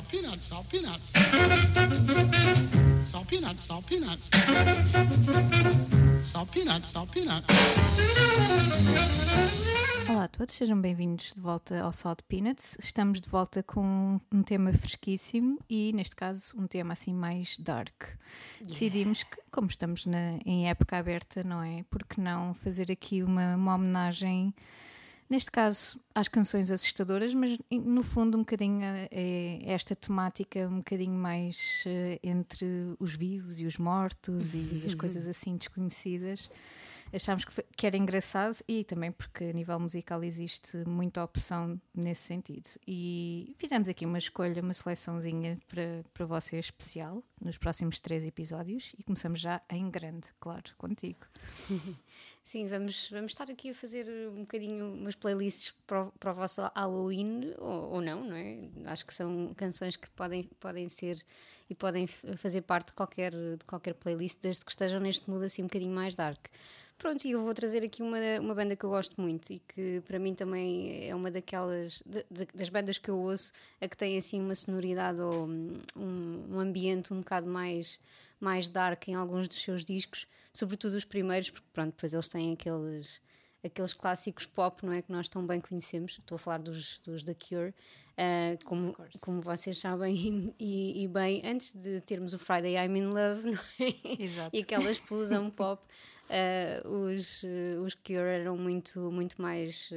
salt peanuts, salt peanuts. Salt peanuts, salt peanuts. Salt peanuts, salt peanuts. Olá a todos, sejam bem-vindos de volta ao Salt Peanuts. Estamos de volta com um tema fresquíssimo e, neste caso, um tema assim mais dark. Decidimos que, como estamos na, em época aberta, não é? Por que não fazer aqui uma, uma homenagem, neste caso, às canções assustadoras, mas no fundo um bocadinho a, a esta temática um bocadinho mais eh, entre os vivos e os mortos e as coisas assim desconhecidas achámos que, que, era engraçado e também porque a nível musical existe muita opção nesse sentido. E fizemos aqui uma escolha, uma seleçãozinha para, para você especial nos próximos três episódios e começamos já em grande, claro, contigo. Sim, vamos, vamos estar aqui a fazer um bocadinho umas playlists para o, para o vosso Halloween ou, ou não, não é? Acho que são canções que podem, podem ser e podem fazer parte de qualquer, de qualquer playlist, desde que estejam neste mood assim um bocadinho mais dark. Pronto, e eu vou trazer aqui uma, uma banda que eu gosto muito e que para mim também é uma daquelas de, de, das bandas que eu ouço, a que tem assim uma sonoridade ou um, um ambiente um bocado mais, mais dark em alguns dos seus discos, sobretudo os primeiros, porque pronto, depois eles têm aqueles aqueles clássicos pop, não é? Que nós tão bem conhecemos. Estou a falar dos, dos The Cure, uh, como, como vocês sabem, e, e, bem, antes de termos o Friday I'm in Love, é? Exato. e aquela explosão pop, uh, os, uh, os Cure eram muito, muito mais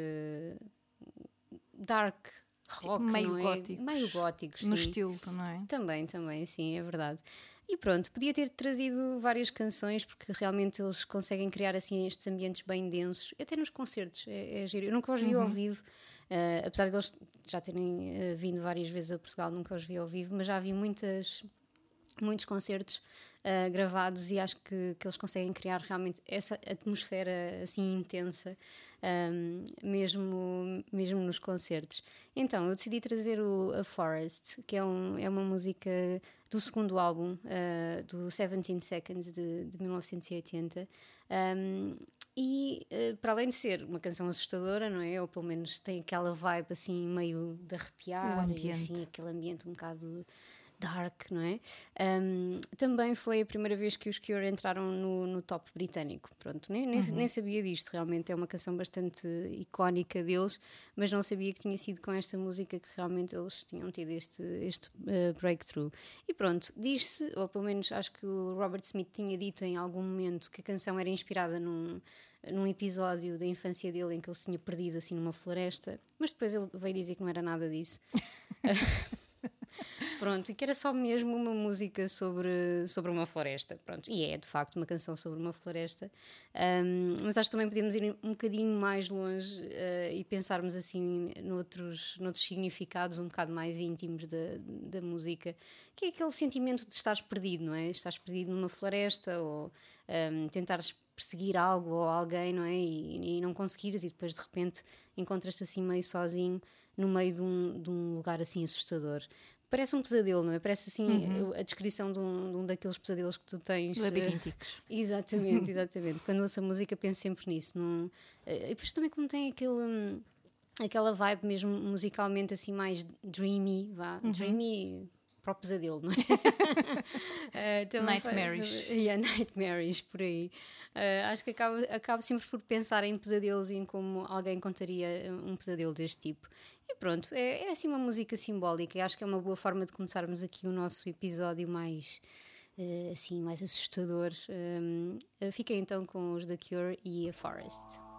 dark. Rock, meio não é? góticos. Meio góticos, No sim. estilo também. Também, também, sim, é verdade. E pronto, podia ter trazido várias canções, porque realmente eles conseguem criar assim estes ambientes bem densos, até nos concertos, é, é giro. Eu nunca os vi uhum. ao vivo, uh, apesar de eles já terem uh, vindo várias vezes a Portugal, nunca os vi ao vivo, mas já vi muitas, muitos concertos uh, gravados e acho que, que eles conseguem criar realmente essa atmosfera assim intensa, um, mesmo, mesmo nos concertos. Então, eu decidi trazer o A Forest, que é, um, é uma música do segundo álbum, uh, do 17 Seconds, de, de 1980. Um, e uh, para além de ser uma canção assustadora, não é? Ou pelo menos tem aquela vibe assim meio de arrepiar, e, assim, aquele ambiente um bocado dark, não é? Um, também foi a primeira vez que os Cure entraram no, no top britânico. Pronto, nem, nem, uhum. nem, sabia disto, realmente é uma canção bastante icónica deles, mas não sabia que tinha sido com esta música que realmente eles tinham tido este, este uh, breakthrough. E pronto, diz-se, ou pelo menos acho que o Robert Smith tinha dito em algum momento que a canção era inspirada num num episódio da infância dele em que ele se tinha perdido assim numa floresta, mas depois ele veio dizer que não era nada disso. Pronto, e que era só mesmo uma música sobre, sobre uma floresta. Pronto, e é de facto uma canção sobre uma floresta. Um, mas acho que também podemos ir um bocadinho mais longe uh, e pensarmos assim noutros, noutros significados um bocado mais íntimos da, da música, que é aquele sentimento de estares perdido, não é? Estás perdido numa floresta ou um, tentares perseguir algo ou alguém, não é? E, e não conseguires e depois de repente encontras-te assim meio sozinho no meio de um, de um lugar assim assustador parece um pesadelo, não é? Parece assim uhum. a descrição de um, de um, daqueles pesadelos que tu tens. Labirínticos. Uh, exatamente, exatamente. Quando ouço a música penso sempre nisso. Num, uh, e depois também como tem aquele. Um, aquela vibe mesmo musicalmente assim mais dreamy, vá. Uhum. Dreamy para o pesadelo, não é? uh, nightmares. Yeah, nightmares, por aí. Uh, acho que acabo, acabo sempre por pensar em pesadelos e em como alguém contaria um pesadelo deste tipo. E pronto, é, é assim uma música simbólica e acho que é uma boa forma de começarmos aqui o nosso episódio mais. Uh, assim, mais assustador. Um, fiquem então com os The Cure e a Forest.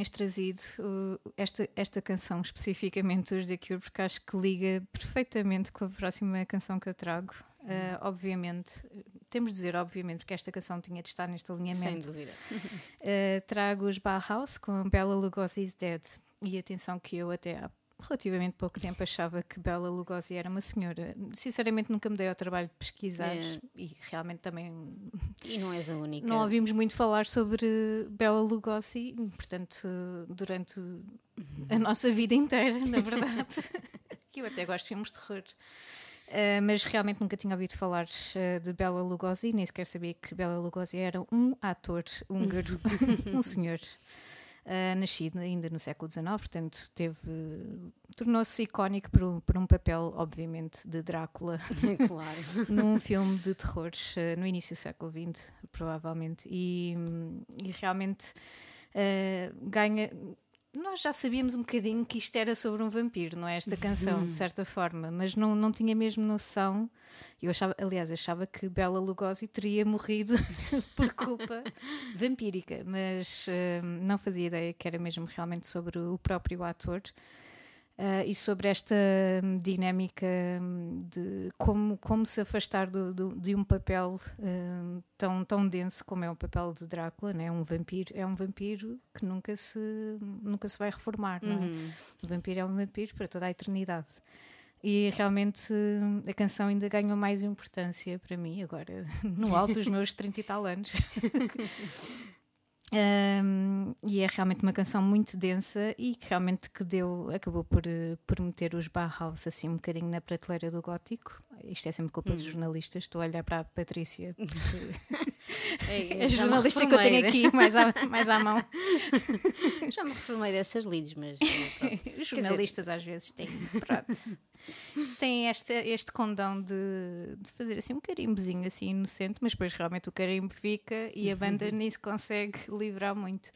Tenhas trazido uh, esta, esta canção especificamente dos The Cure, porque acho que liga perfeitamente com a próxima canção que eu trago. Uh, obviamente, temos de dizer, obviamente, porque esta canção tinha de estar neste alinhamento. Sem dúvida. Uh, trago os Bauhaus com Bella Lugosi's Dead. E atenção que eu até há relativamente pouco tempo achava que Bela Lugosi era uma senhora. Sinceramente nunca me dei ao trabalho de pesquisar É. e realmente também E não és a única. não ouvimos muito falar sobre Bela Lugosi, portanto, durante a nossa vida inteira, na verdade. que eu até gosto de filmes de terror. Uh, mas realmente nunca tinha ouvido falar uh, de Bela Lugosi, nem sequer sabia que Bela Lugosi era um ator húngaro, um senhor. Uh, nascido ainda no século XIX, portanto, teve tornou-se icónico por, um- por um papel, obviamente, de Drácula claro. num filme de terror eh, no início do século XX, provavelmente. E, hum, e realmente eh, ganha. Nós já sabíamos um bocadinho que isto era sobre um vampiro, não é? Esta canção, de certa forma, mas não, não tinha mesmo noção. Eu achava, aliás, achava que Bela Lugosi teria morrido por culpa vampírica, mas eh, não fazia ideia que era mesmo realmente sobre o próprio ator. Uh, e sobre esta hum, dinâmica hum, de como, como se afastar do, do- de um papel hum, tão, tão denso como é o papel de Drácula, né? um vampiro é um vampiro que nunca se, nunca se vai reformar, é? Uhum. O vampiro é um vampiro para toda a eternidade. E realmente a canção ainda ganhou mais importância para mim agora, no alto dos meus 30 e tal anos. Um, e é realmente uma canção muito densa e que realmente que deu, acabou por, eh, por meter os Bauhaus assim um bocadinho na prateleira do gótico. Isto é sempre culpa dos jornalistas. Estou a olhar para a Patrícia, porque é a jornalista que eu tenho aqui mais à, mais à mão. Já me reformei dessas leads, mas. Os jornalistas às vezes têm, pronto, têm este, este condão de, de fazer assim um carimbozinho assim inocente, mas depois realmente o carimbo fica e a banda nem se consegue livrar muito.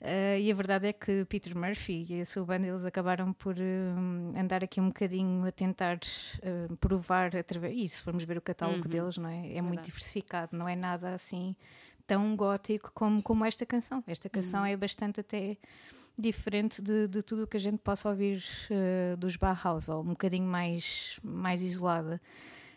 Ah, e a verdade é que Peter Murphy e a sua banda eles acabaram por hum, andar aqui um bocadinho a tentar hum, provar através. E se formos ver o catálogo deles, não é? É muito diversificado, não é nada assim tão gótico como, como esta canção. Esta canção é bastante até diferente de, de tudo o que a gente possa ouvir eh, dos Bauhaus, ou um bocadinho mais, mais isolada.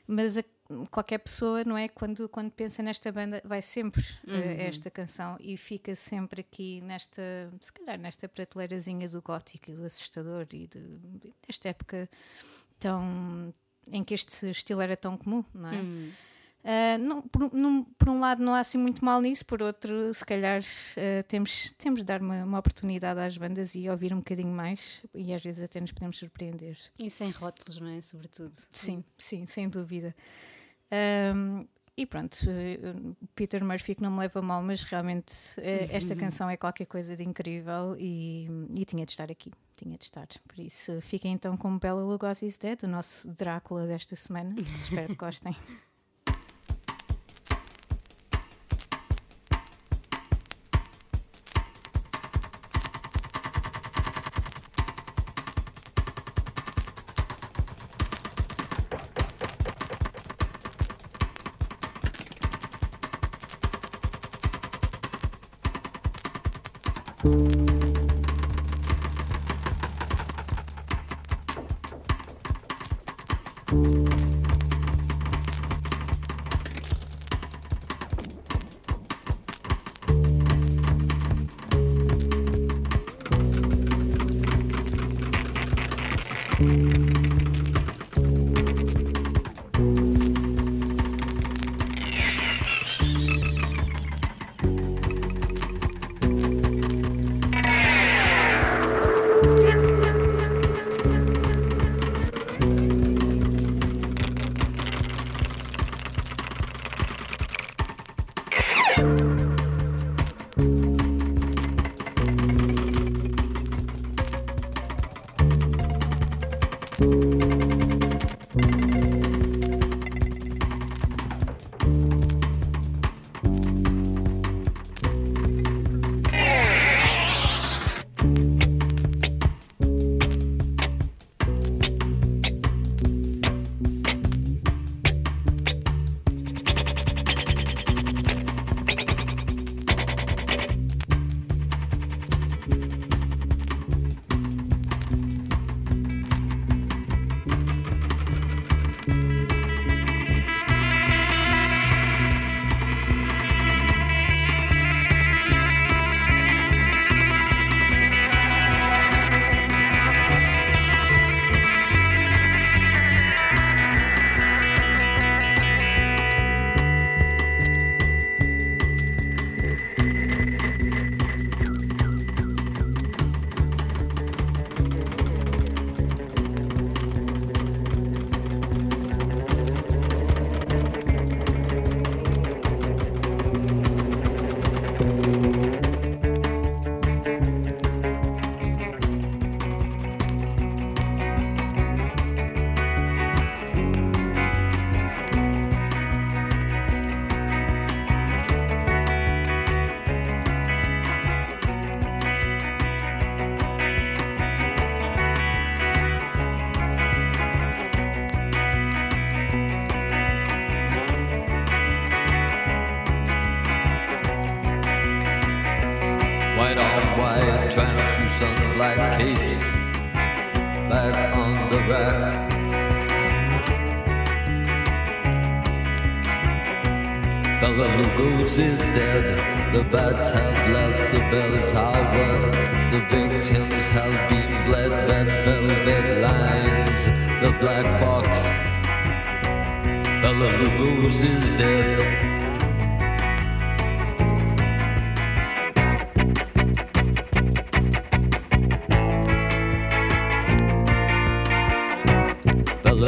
Mas a- qualquer pessoa, não é? Quando, quando pensa nesta banda, vai sempre eh, a esta canção e fica sempre aqui nesta, se calhar, nesta prateleirazinha do gótico e do assustador e de, de- desta época tão. em que este estilo era tão comum, não é? Hum. Uh, não- por, num- por um lado não há assim muito mal nisso, por outro se calhar uh, temos, temos de dar uma, uma oportunidade às bandas e ouvir um bocadinho mais e às vezes até nos podemos surpreender. E sem rótulos, não é? Sobretudo. Sim, sim, sem dúvida. Um, e pronto, uh, Peter Murphy que não me leva mal, mas realmente uh, esta canção é qualquer coisa de incrível e, e tinha de estar aqui, tinha de estar. Por isso, fiquem então com Bela Lugosi's Dead, o nosso Drácula desta semana. Espero que gostem.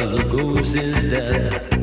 goose is dead.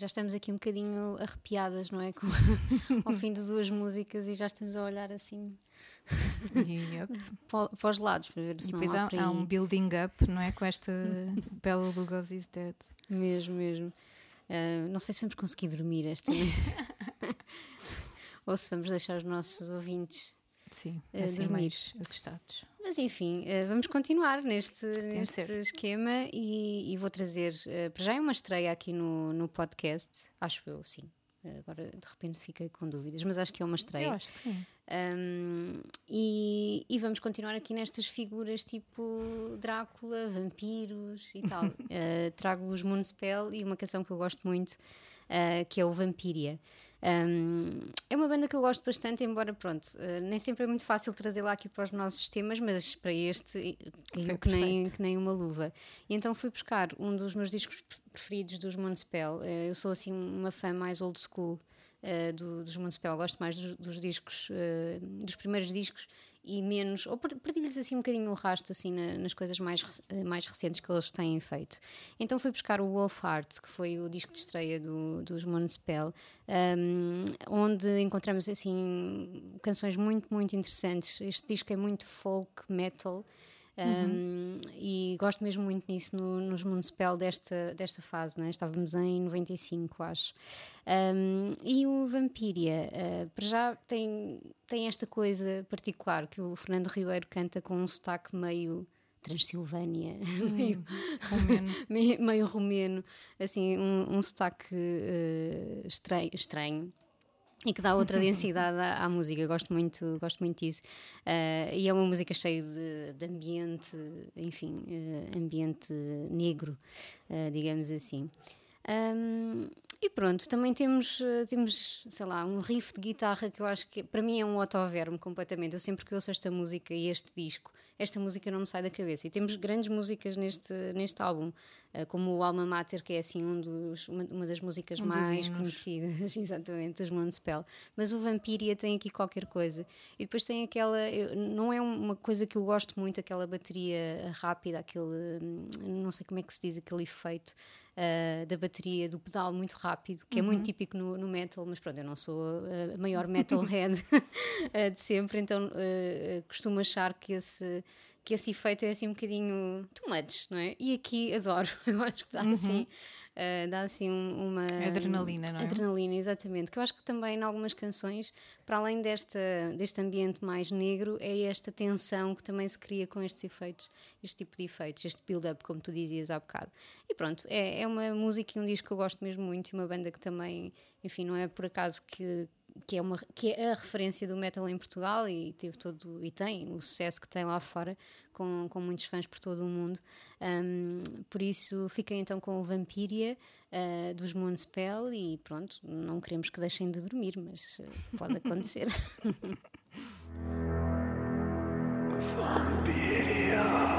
Já estamos aqui um bocadinho arrepiadas, não é? Com, ao fim de duas músicas e já estamos a olhar assim Yep. para, para os lados para ver E se não depois há há, há um building up, não é? Com esta Bela Lugosi's Dead. Mesmo, mesmo. Ah, não sei se vamos conseguir dormir esta noite. Ou se vamos deixar os nossos ouvintes. Sim, A assim dormir. assustados. Mas enfim, ah, vamos continuar neste, neste esquema e, e vou trazer. ah, para já é uma estreia aqui no, no podcast, acho eu, sim. Agora de repente fiquei com dúvidas, mas acho que é uma estreia. Eu acho que sim. Um, e, e vamos continuar aqui nestas figuras tipo Drácula, vampiros e tal. Uh, trago os Moonspell e uma canção que eu gosto muito, uh, que é o Vampiria. Um, é uma banda que eu gosto bastante, embora, pronto, uh, nem sempre é muito fácil trazê-la aqui para os nossos temas, mas para este caiu que nem, que nem uma luva. E então fui buscar um dos meus discos preferidos dos Moonspell. Uh, eu sou assim uma fã mais old school uh, do- dos Moonspell, gosto mais dos, dos discos, uh, dos primeiros discos e menos, ou per- perdi-lhes assim um bocadinho o rasto assim na- nas coisas mais, mais recentes que eles têm feito. Então fui buscar o Wolf Heart, que foi o disco de estreia do, dos Moonspell, um, onde encontramos assim canções muito, muito interessantes. Este disco é muito folk metal. Um, E gosto mesmo muito nisso no, nos Moonspell desta, desta fase, né? estávamos em 95, acho. Um, e o Vampiria, uh, para já tem, tem esta coisa particular que o Fernando Ribeiro canta com um sotaque meio Transilvânia, meio, Romeno. meio, meio romeno, assim, um, um sotaque uh, estranho, estranho e que dá outra densidade à, à música. Gosto muito, gosto muito disso. Uh, e é uma música cheia de, de ambiente, enfim, uh, ambiente negro, uh, digamos assim. Um, e pronto, também temos, uh, temos, sei lá, um riff de guitarra que eu acho que para mim é um autoverme completamente. Eu sempre que ouço esta música e este disco, esta música não me sai da cabeça. E temos grandes músicas neste, neste álbum, uh, como o Alma Mater, que é assim um dos, uma, uma das músicas Um mais conhecidas, exatamente, dos Moonspell. Mas o Vampiria tem aqui qualquer coisa. E depois tem aquela, não é uma coisa que eu gosto muito, aquela bateria rápida, aquele, hum, não sei como é que se diz, aquele efeito. Uh, da bateria, do pedal muito rápido, que é muito típico no, no metal, mas pronto, eu não sou a, a maior metalhead uh, de sempre, então costumo achar que esse, que esse efeito é assim um bocadinho too much, não é? E aqui adoro, eu acho que dá assim, uh, dá assim um- uma Adrenalina, não é? Adrenalina, exatamente. Que eu acho que também em algumas canções, para além desta, deste ambiente mais negro, é esta tensão que também se cria com estes efeitos, este tipo de efeitos, este build-up, como tu dizias há bocado. E pronto, é, é uma música e um disco que eu gosto mesmo muito e uma banda que também, enfim, não é por acaso que. Que é, uma, que é a referência do metal em Portugal e teve todo e tem o sucesso que tem lá fora com, com muitos fãs por todo o mundo. Um, por isso, fiquem então com o Vampiria uh, dos Moonspell e pronto, não queremos que deixem de dormir, mas uh, pode acontecer. You're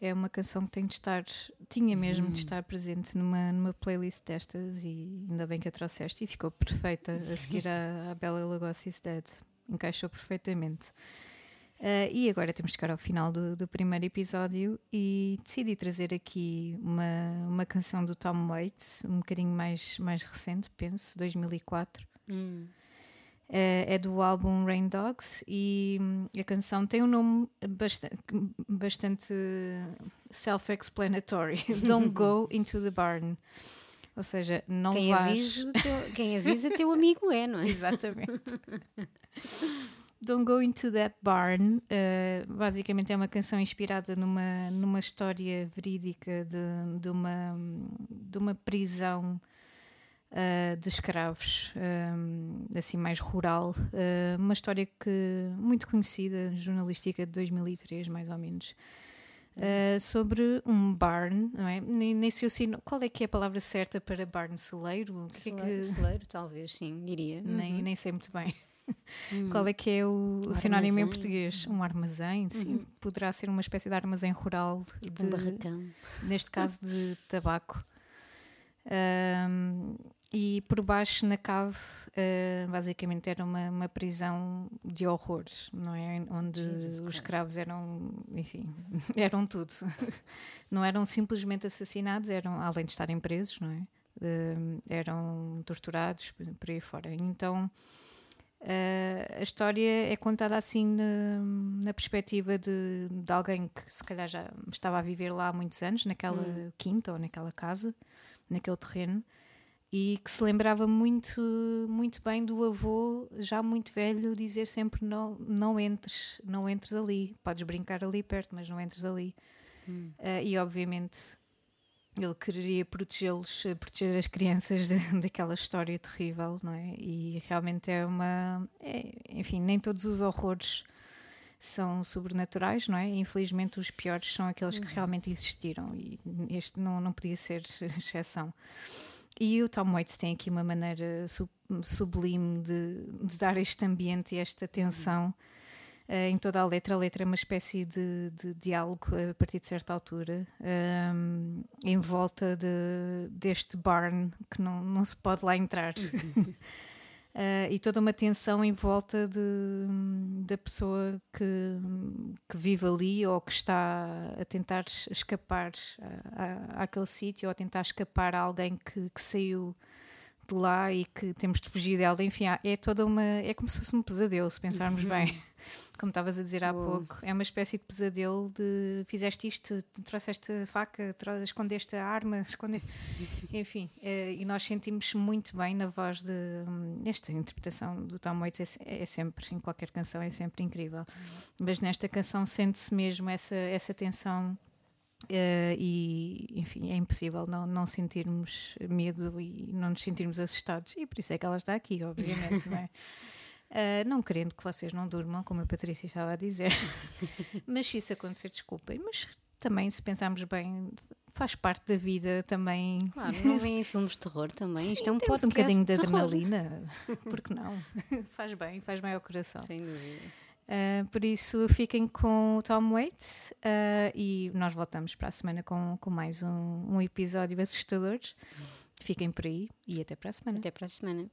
é uma canção que tem de estar, tinha mesmo de estar presente numa, numa playlist destas e ainda bem que a trouxeste e ficou perfeita a seguir à, à Bela Lugosi's Dead. Encaixou perfeitamente. Ah, e agora temos de chegar ao final do, do primeiro episódio e decidi trazer aqui uma, uma canção do Tom Waits, um bocadinho mais, mais recente, penso, 2004. É, é do álbum Rain Dogs e a canção tem um nome bastante, bastante self-explanatory: Don't Go Into the Barn. Ou seja, não Quem vais. avisa, teu, quem avisa teu amigo é, não é? Exatamente. Don't Go Into That Barn uh, basicamente é uma canção inspirada numa, numa história verídica de, de, uma, de uma prisão uh, de escravos, um, assim mais rural. Uh, uma história que muito conhecida, jornalística de 2003, mais ou menos. Uh, sobre um barn, não é? Nem, nem sei se eu qual é que é a palavra certa para barn celeiro. Que é Celeiro, que- celeiro, talvez, sim, diria. nem, Uhum. nem sei muito bem. Hum. Qual é que é o, Um sinónimo em português? Um armazém, sim. Poderá ser uma espécie de armazém rural, Tipo de, um barracão. neste caso de tabaco. Ahm, e por baixo na cave, ah, basicamente era uma, uma prisão de horrores, não é? Onde Jesus os escravos eram, enfim, eram tudo. Não eram simplesmente assassinados, eram, além de estarem presos, não é? Ahm, eram torturados por, aí fora. Então. ah, a história é contada assim na, na perspectiva de, de alguém que se calhar já estava a viver lá há muitos anos, naquela Hum. quinta ou naquela casa, naquele terreno, e que se lembrava muito, muito bem do avô, já muito velho, dizer sempre não, não entres, não entres ali, podes brincar ali perto, mas não entres ali. Ah, e obviamente ele queria protegê-los, eh, proteger as crianças daquela história terrível, não é? E realmente é uma. é- enfim, nem todos os horrores são sobrenaturais, não é? Infelizmente, os piores são aqueles que realmente existiram e este não, não podia ser exceção. E o Tom Waits tem aqui uma maneira sub- sublime de, de dar este ambiente e esta tensão eh, em toda a letra. A letra é uma espécie de, de diálogo a partir de certa altura, ehm, em volta de, deste barn que não, não se pode lá entrar. Eh, e toda uma tensão em volta de, da pessoa que, que vive ali ou que está a tentar escapar a- a- àquele sítio ou a tentar escapar a alguém que, que saiu de lá e que temos de fugir dela. Enfim, é toda uma. É como se fosse um pesadelo, se pensarmos bem. Como estavas a dizer há Boa. pouco, é uma espécie de pesadelo de fizeste isto, trouxeste a faca, escondeste a arma, escondeste. Enfim, eh, e nós sentimos muito bem na voz de. hum, Esta interpretação do Tom Waits é, é sempre, em qualquer canção, é sempre incrível. Mas nesta canção sente-se mesmo essa, essa tensão. Eh, e enfim, é impossível não, não sentirmos medo e não nos sentirmos assustados, e por isso é que ela está aqui, obviamente, não é? Uh, não querendo que vocês não durmam, como a Patrícia estava a dizer, mas se isso acontecer, desculpem. Mas também, se pensarmos bem, faz parte da vida também. Claro, não vêm filmes de terror também. Isto é um podcast um bocadinho de terror. adrenalina, porque não? faz bem, faz bem ao coração. Sem dúvida. Uh, por isso, fiquem com o Tom Waits uh, e nós voltamos para a semana com, com mais um, um episódio assustador. Fiquem por aí e até para a semana. Até para a semana.